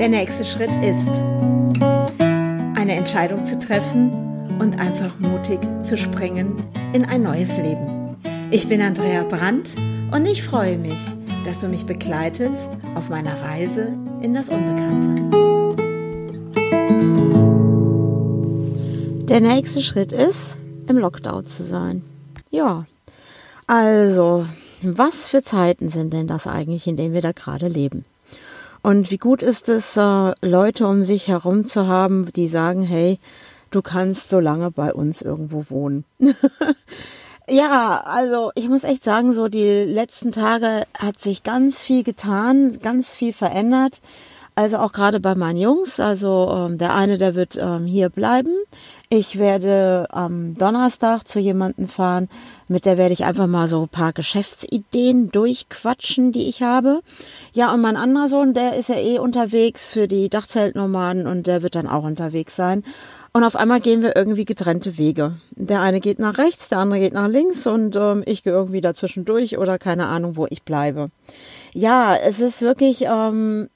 Der nächste Schritt ist, eine Entscheidung zu treffen und einfach mutig zu springen in ein neues Leben. Ich bin Andrea Brandt und ich freue mich, dass du mich begleitest auf meiner Reise in das Unbekannte. Der nächste Schritt ist, im Lockdown zu sein. Ja, also, was für Zeiten sind denn das eigentlich, in denen wir da gerade leben? Und wie gut ist es, äh, Leute um sich herum zu haben, die sagen, hey, du kannst so lange bei uns irgendwo wohnen. ja, also ich muss echt sagen, so die letzten Tage hat sich ganz viel getan, ganz viel verändert. Also auch gerade bei meinen Jungs. Also ähm, der eine, der wird ähm, hier bleiben. Ich werde am Donnerstag zu jemandem fahren, mit der werde ich einfach mal so ein paar Geschäftsideen durchquatschen, die ich habe. Ja, und mein anderer Sohn, der ist ja eh unterwegs für die Dachzeltnomaden und der wird dann auch unterwegs sein. Und auf einmal gehen wir irgendwie getrennte Wege. Der eine geht nach rechts, der andere geht nach links und ähm, ich gehe irgendwie dazwischen durch oder keine Ahnung, wo ich bleibe. Ja, es ist wirklich, ähm,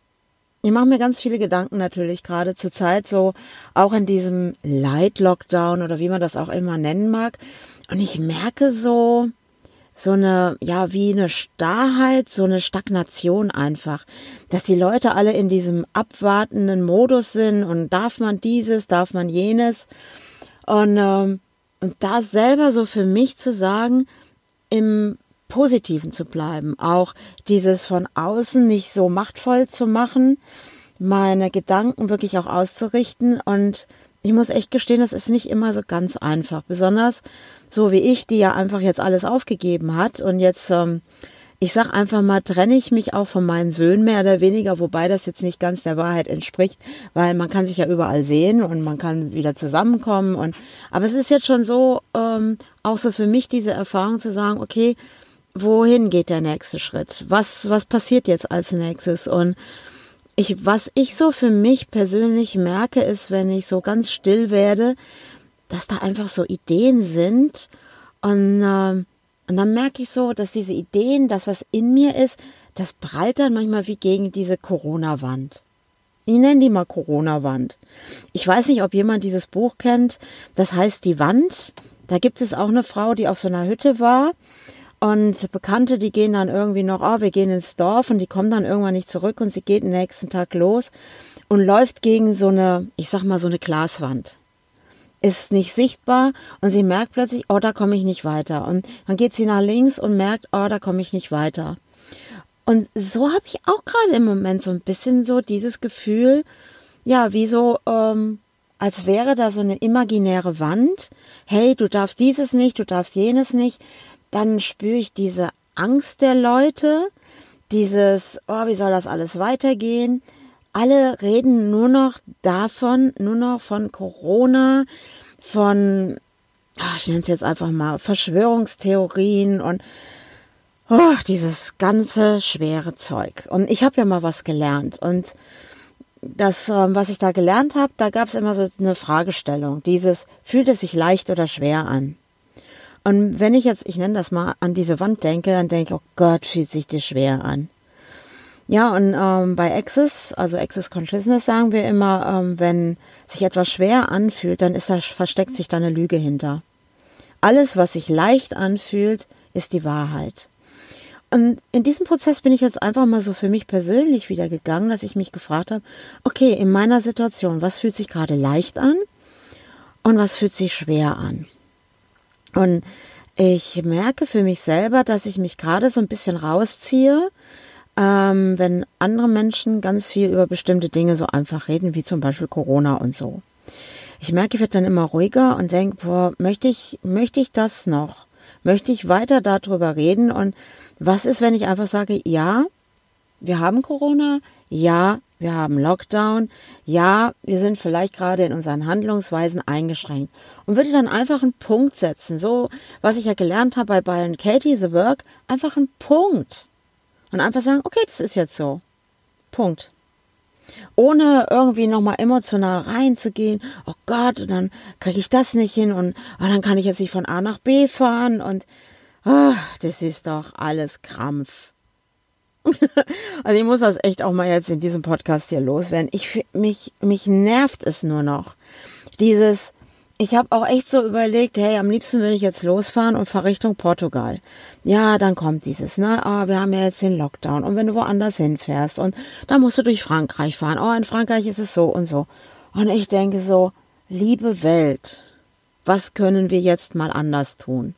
ich mache mir ganz viele Gedanken natürlich gerade zur Zeit, so auch in diesem Light-Lockdown oder wie man das auch immer nennen mag. Und ich merke so, so eine, ja, wie eine Starrheit, so eine Stagnation einfach. Dass die Leute alle in diesem abwartenden Modus sind und darf man dieses, darf man jenes. Und, ähm, und da selber so für mich zu sagen, im Positiven zu bleiben, auch dieses von außen nicht so machtvoll zu machen, meine Gedanken wirklich auch auszurichten. Und ich muss echt gestehen, das ist nicht immer so ganz einfach. Besonders so wie ich, die ja einfach jetzt alles aufgegeben hat. Und jetzt, ähm, ich sag einfach mal, trenne ich mich auch von meinen Söhnen mehr oder weniger, wobei das jetzt nicht ganz der Wahrheit entspricht, weil man kann sich ja überall sehen und man kann wieder zusammenkommen. Und, aber es ist jetzt schon so, ähm, auch so für mich diese Erfahrung zu sagen, okay, wohin geht der nächste Schritt? Was, was passiert jetzt als nächstes? Und ich, was ich so für mich persönlich merke, ist, wenn ich so ganz still werde, dass da einfach so Ideen sind und, äh, und dann merke ich so, dass diese Ideen, das was in mir ist, das prallt dann manchmal wie gegen diese Corona-Wand. Ich nenne die mal Corona-Wand. Ich weiß nicht, ob jemand dieses Buch kennt. Das heißt Die Wand. Da gibt es auch eine Frau, die auf so einer Hütte war und Bekannte, die gehen dann irgendwie noch, oh, wir gehen ins Dorf und die kommen dann irgendwann nicht zurück und sie geht den nächsten Tag los und läuft gegen so eine, ich sag mal, so eine Glaswand. Ist nicht sichtbar und sie merkt plötzlich, oh, da komme ich nicht weiter. Und dann geht sie nach links und merkt, oh, da komme ich nicht weiter. Und so habe ich auch gerade im Moment so ein bisschen so dieses Gefühl, ja, wie so, ähm, als wäre da so eine imaginäre Wand. Hey, du darfst dieses nicht, du darfst jenes nicht dann spüre ich diese Angst der Leute, dieses, oh, wie soll das alles weitergehen? Alle reden nur noch davon, nur noch von Corona, von, oh, ich nenne es jetzt einfach mal Verschwörungstheorien und oh, dieses ganze schwere Zeug. Und ich habe ja mal was gelernt und das, ähm, was ich da gelernt habe, da gab es immer so eine Fragestellung. Dieses, fühlt es sich leicht oder schwer an? Und wenn ich jetzt, ich nenne das mal, an diese Wand denke, dann denke ich, oh Gott, fühlt sich das schwer an. Ja, und ähm, bei Access, also Access Consciousness sagen wir immer, ähm, wenn sich etwas schwer anfühlt, dann ist da, versteckt sich da eine Lüge hinter. Alles, was sich leicht anfühlt, ist die Wahrheit. Und in diesem Prozess bin ich jetzt einfach mal so für mich persönlich wieder gegangen, dass ich mich gefragt habe, okay, in meiner Situation, was fühlt sich gerade leicht an und was fühlt sich schwer an? Und ich merke für mich selber, dass ich mich gerade so ein bisschen rausziehe, ähm, wenn andere Menschen ganz viel über bestimmte Dinge so einfach reden, wie zum Beispiel Corona und so. Ich merke, ich werde dann immer ruhiger und denke, boah, möchte ich, möchte ich das noch? Möchte ich weiter darüber reden? Und was ist, wenn ich einfach sage, ja, wir haben Corona, ja, wir haben Lockdown, ja, wir sind vielleicht gerade in unseren Handlungsweisen eingeschränkt. Und würde dann einfach einen Punkt setzen, so was ich ja gelernt habe bei Byron Katie The Work, einfach einen Punkt. Und einfach sagen, okay, das ist jetzt so, Punkt. Ohne irgendwie nochmal emotional reinzugehen, oh Gott, und dann kriege ich das nicht hin und oh, dann kann ich jetzt nicht von A nach B fahren und oh, das ist doch alles Krampf. also ich muss das echt auch mal jetzt in diesem Podcast hier loswerden. Ich mich mich nervt es nur noch. Dieses ich habe auch echt so überlegt, hey, am liebsten würde ich jetzt losfahren und fahre Richtung Portugal. Ja, dann kommt dieses, ne, oh, wir haben ja jetzt den Lockdown und wenn du woanders hinfährst und dann musst du durch Frankreich fahren. Oh, in Frankreich ist es so und so. Und ich denke so, liebe Welt, was können wir jetzt mal anders tun?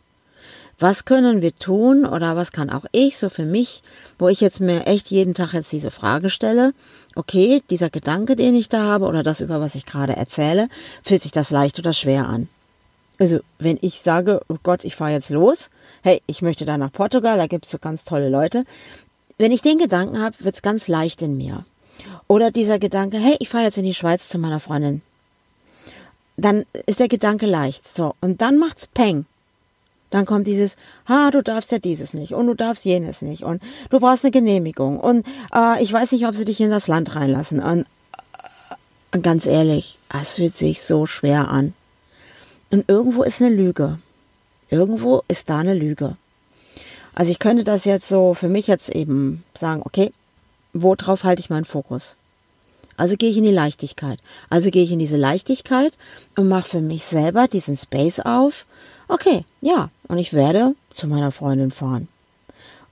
Was können wir tun oder was kann auch ich so für mich, wo ich jetzt mir echt jeden Tag jetzt diese Frage stelle, okay, dieser Gedanke, den ich da habe oder das, über was ich gerade erzähle, fühlt sich das leicht oder schwer an? Also, wenn ich sage, oh Gott, ich fahre jetzt los, hey, ich möchte da nach Portugal, da gibt's so ganz tolle Leute. Wenn ich den Gedanken habe, wird's ganz leicht in mir. Oder dieser Gedanke, hey, ich fahre jetzt in die Schweiz zu meiner Freundin. Dann ist der Gedanke leicht. So, und dann macht's Peng. Dann kommt dieses, ha, du darfst ja dieses nicht und du darfst jenes nicht und du brauchst eine Genehmigung und äh, ich weiß nicht, ob sie dich in das Land reinlassen. Und, und ganz ehrlich, es fühlt sich so schwer an. Und irgendwo ist eine Lüge. Irgendwo ist da eine Lüge. Also ich könnte das jetzt so für mich jetzt eben sagen, okay, worauf halte ich meinen Fokus? Also gehe ich in die Leichtigkeit. Also gehe ich in diese Leichtigkeit und mache für mich selber diesen Space auf. Okay, ja, und ich werde zu meiner Freundin fahren.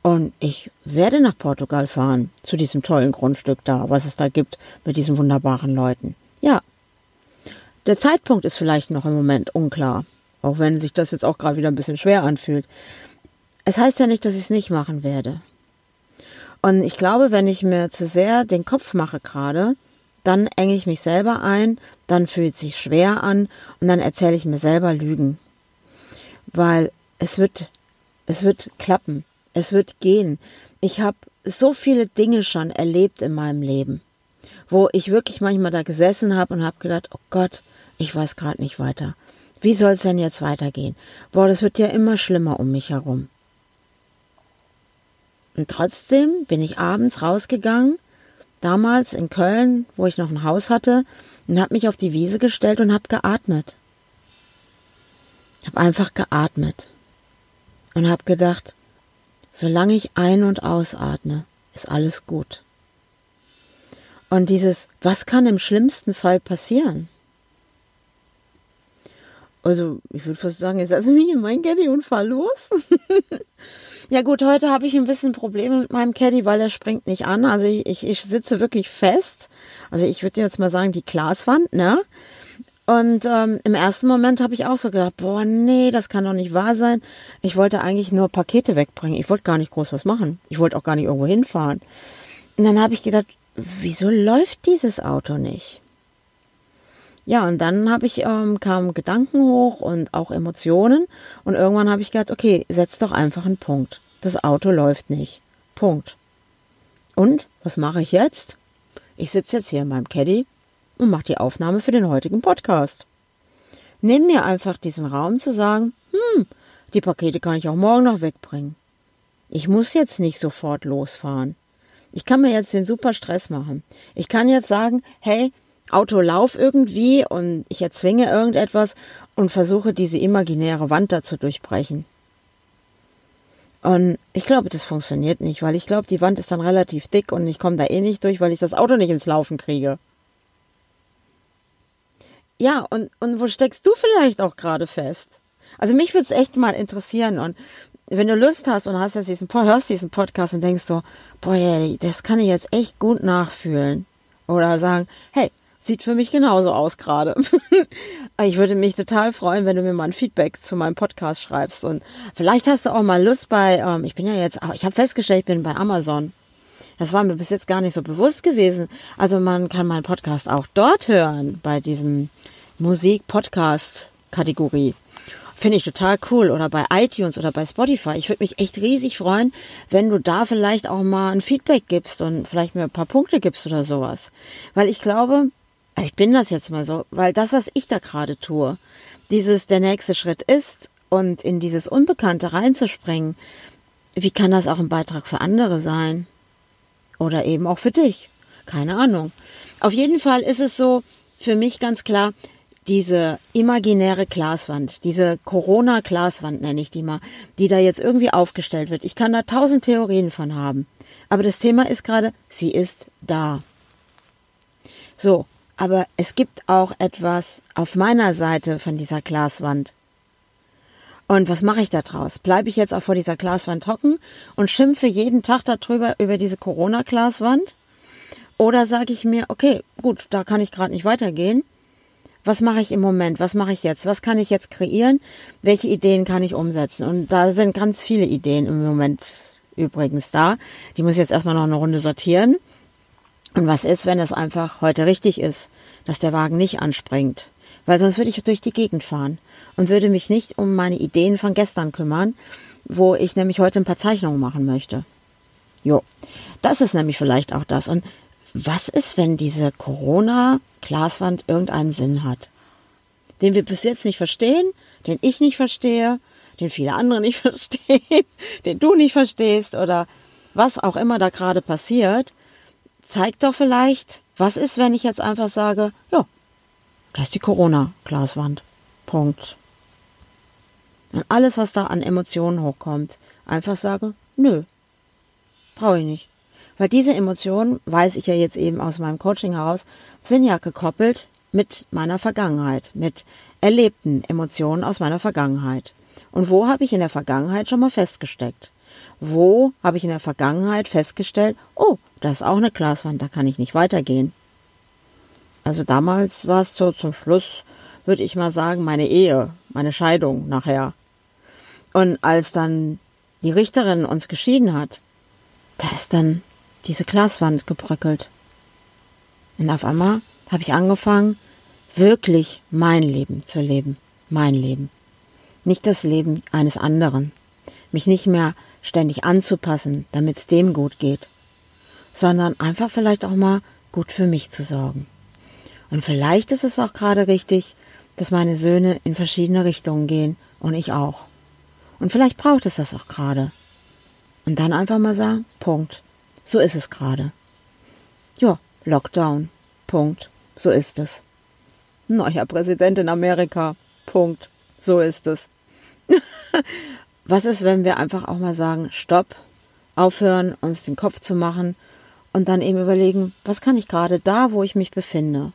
Und ich werde nach Portugal fahren, zu diesem tollen Grundstück da, was es da gibt mit diesen wunderbaren Leuten. Ja. Der Zeitpunkt ist vielleicht noch im Moment unklar, auch wenn sich das jetzt auch gerade wieder ein bisschen schwer anfühlt. Es heißt ja nicht, dass ich es nicht machen werde. Und ich glaube, wenn ich mir zu sehr den Kopf mache gerade, dann enge ich mich selber ein, dann fühlt es sich schwer an und dann erzähle ich mir selber Lügen. Weil es wird, es wird klappen, es wird gehen. Ich habe so viele Dinge schon erlebt in meinem Leben, wo ich wirklich manchmal da gesessen habe und habe gedacht, oh Gott, ich weiß gerade nicht weiter. Wie soll es denn jetzt weitergehen? Boah, das wird ja immer schlimmer um mich herum. Und trotzdem bin ich abends rausgegangen damals in Köln, wo ich noch ein Haus hatte, und habe mich auf die Wiese gestellt und habe geatmet. Habe einfach geatmet und habe gedacht, solange ich ein- und ausatme, ist alles gut. Und dieses, was kann im schlimmsten Fall passieren? Also, ich würde fast sagen, jetzt lasse mich in mein Caddy und fahr los. Ja gut, heute habe ich ein bisschen Probleme mit meinem Caddy, weil er springt nicht an. Also ich, ich, ich sitze wirklich fest. Also ich würde jetzt mal sagen, die Glaswand, ne? Und ähm, im ersten Moment habe ich auch so gedacht, boah, nee, das kann doch nicht wahr sein. Ich wollte eigentlich nur Pakete wegbringen. Ich wollte gar nicht groß was machen. Ich wollte auch gar nicht irgendwo hinfahren. Und dann habe ich gedacht, wieso läuft dieses Auto nicht? Ja, und dann habe ich ähm, kamen Gedanken hoch und auch Emotionen und irgendwann habe ich gedacht, okay, setz doch einfach einen Punkt. Das Auto läuft nicht. Punkt. Und was mache ich jetzt? Ich sitze jetzt hier in meinem Caddy und mache die Aufnahme für den heutigen Podcast. Nimm mir einfach diesen Raum zu sagen, hm, die Pakete kann ich auch morgen noch wegbringen. Ich muss jetzt nicht sofort losfahren. Ich kann mir jetzt den super Stress machen. Ich kann jetzt sagen, hey, Auto lauf irgendwie und ich erzwinge irgendetwas und versuche diese imaginäre Wand da zu durchbrechen. Und ich glaube, das funktioniert nicht, weil ich glaube, die Wand ist dann relativ dick und ich komme da eh nicht durch, weil ich das Auto nicht ins Laufen kriege. Ja, und, und wo steckst du vielleicht auch gerade fest? Also mich würde es echt mal interessieren und wenn du Lust hast und hast jetzt diesen, hörst diesen Podcast und denkst so, boah, das kann ich jetzt echt gut nachfühlen. Oder sagen, hey, Sieht für mich genauso aus gerade. ich würde mich total freuen, wenn du mir mal ein Feedback zu meinem Podcast schreibst. Und vielleicht hast du auch mal Lust bei, ähm, ich bin ja jetzt, ich habe festgestellt, ich bin bei Amazon. Das war mir bis jetzt gar nicht so bewusst gewesen. Also man kann meinen Podcast auch dort hören, bei diesem Musik-Podcast-Kategorie. Finde ich total cool. Oder bei iTunes oder bei Spotify. Ich würde mich echt riesig freuen, wenn du da vielleicht auch mal ein Feedback gibst und vielleicht mir ein paar Punkte gibst oder sowas. Weil ich glaube, ich bin das jetzt mal so, weil das, was ich da gerade tue, dieses der nächste Schritt ist und in dieses Unbekannte reinzuspringen, wie kann das auch ein Beitrag für andere sein? Oder eben auch für dich? Keine Ahnung. Auf jeden Fall ist es so für mich ganz klar, diese imaginäre Glaswand, diese Corona-Glaswand nenne ich die mal, die da jetzt irgendwie aufgestellt wird. Ich kann da tausend Theorien von haben. Aber das Thema ist gerade, sie ist da. So, aber es gibt auch etwas auf meiner Seite von dieser Glaswand. Und was mache ich da draus? Bleibe ich jetzt auch vor dieser Glaswand hocken und schimpfe jeden Tag darüber über diese Corona-Glaswand? Oder sage ich mir, okay, gut, da kann ich gerade nicht weitergehen. Was mache ich im Moment? Was mache ich jetzt? Was kann ich jetzt kreieren? Welche Ideen kann ich umsetzen? Und da sind ganz viele Ideen im Moment übrigens da. Die muss ich jetzt erstmal noch eine Runde sortieren. Und was ist, wenn es einfach heute richtig ist, dass der Wagen nicht anspringt? Weil sonst würde ich durch die Gegend fahren und würde mich nicht um meine Ideen von gestern kümmern, wo ich nämlich heute ein paar Zeichnungen machen möchte. Jo, das ist nämlich vielleicht auch das. Und was ist, wenn diese Corona-Glaswand irgendeinen Sinn hat? Den wir bis jetzt nicht verstehen, den ich nicht verstehe, den viele andere nicht verstehen, den du nicht verstehst oder was auch immer da gerade passiert, zeigt doch vielleicht, was ist, wenn ich jetzt einfach sage, ja, da ist die Corona-Glaswand. Punkt. Und alles, was da an Emotionen hochkommt, einfach sage, nö, brauche ich nicht. Weil diese Emotionen, weiß ich ja jetzt eben aus meinem Coaching heraus, sind ja gekoppelt mit meiner Vergangenheit, mit erlebten Emotionen aus meiner Vergangenheit. Und wo habe ich in der Vergangenheit schon mal festgesteckt? Wo habe ich in der Vergangenheit festgestellt, oh, da ist auch eine Glaswand, da kann ich nicht weitergehen. Also damals war es so zum Schluss, würde ich mal sagen, meine Ehe, meine Scheidung nachher. Und als dann die Richterin uns geschieden hat, da ist dann diese Glaswand gebröckelt. Und auf einmal habe ich angefangen, wirklich mein Leben zu leben. Mein Leben nicht das Leben eines anderen, mich nicht mehr ständig anzupassen, damit es dem gut geht, sondern einfach vielleicht auch mal gut für mich zu sorgen. Und vielleicht ist es auch gerade richtig, dass meine Söhne in verschiedene Richtungen gehen und ich auch. Und vielleicht braucht es das auch gerade. Und dann einfach mal sagen, Punkt. So ist es gerade. Ja, Lockdown. Punkt. So ist es. Neuer Präsident in Amerika. Punkt. So ist es. Was ist, wenn wir einfach auch mal sagen, stopp, aufhören, uns den Kopf zu machen und dann eben überlegen, was kann ich gerade da, wo ich mich befinde?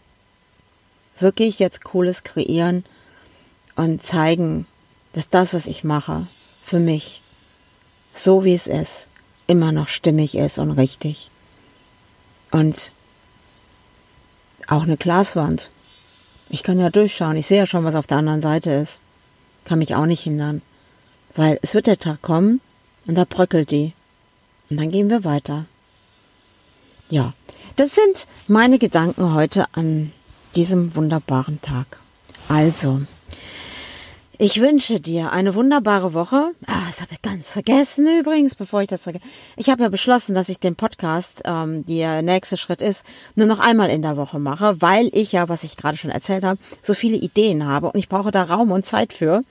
Wirklich jetzt Cooles kreieren und zeigen, dass das, was ich mache, für mich, so wie es ist, immer noch stimmig ist und richtig. Und auch eine Glaswand. Ich kann ja durchschauen, ich sehe ja schon, was auf der anderen Seite ist kann mich auch nicht hindern. Weil es wird der Tag kommen und da bröckelt die. Und dann gehen wir weiter. Ja, das sind meine Gedanken heute an diesem wunderbaren Tag. Also, ich wünsche dir eine wunderbare Woche. Ah, das habe ich ganz vergessen übrigens, bevor ich das vergesse. Ich habe ja beschlossen, dass ich den Podcast, ähm, der nächste Schritt ist, nur noch einmal in der Woche mache, weil ich ja, was ich gerade schon erzählt habe, so viele Ideen habe und ich brauche da Raum und Zeit für.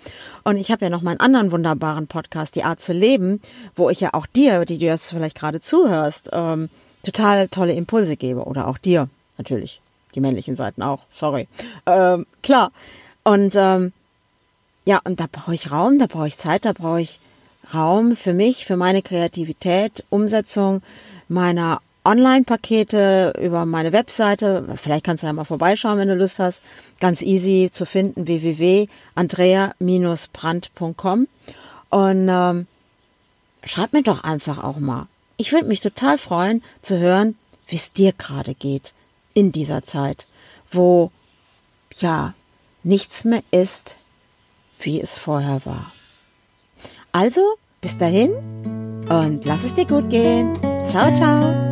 Und ich habe ja noch meinen anderen wunderbaren Podcast, Die Art zu leben, wo ich ja auch dir, die du jetzt vielleicht gerade zuhörst, ähm, total tolle Impulse gebe. Oder auch dir, natürlich. Die männlichen Seiten auch, sorry. Ähm, klar. Und ähm, ja, und da brauche ich Raum, da brauche ich Zeit, da brauche ich Raum für mich, für meine Kreativität, Umsetzung meiner Online-Pakete über meine Webseite. Vielleicht kannst du ja mal vorbeischauen, wenn du Lust hast. Ganz easy zu finden, www.andrea-brand.com. Und ähm, schreib mir doch einfach auch mal. Ich würde mich total freuen zu hören, wie es dir gerade geht in dieser Zeit, wo ja nichts mehr ist, wie es vorher war. Also, bis dahin und lass es dir gut gehen. Ciao, ciao.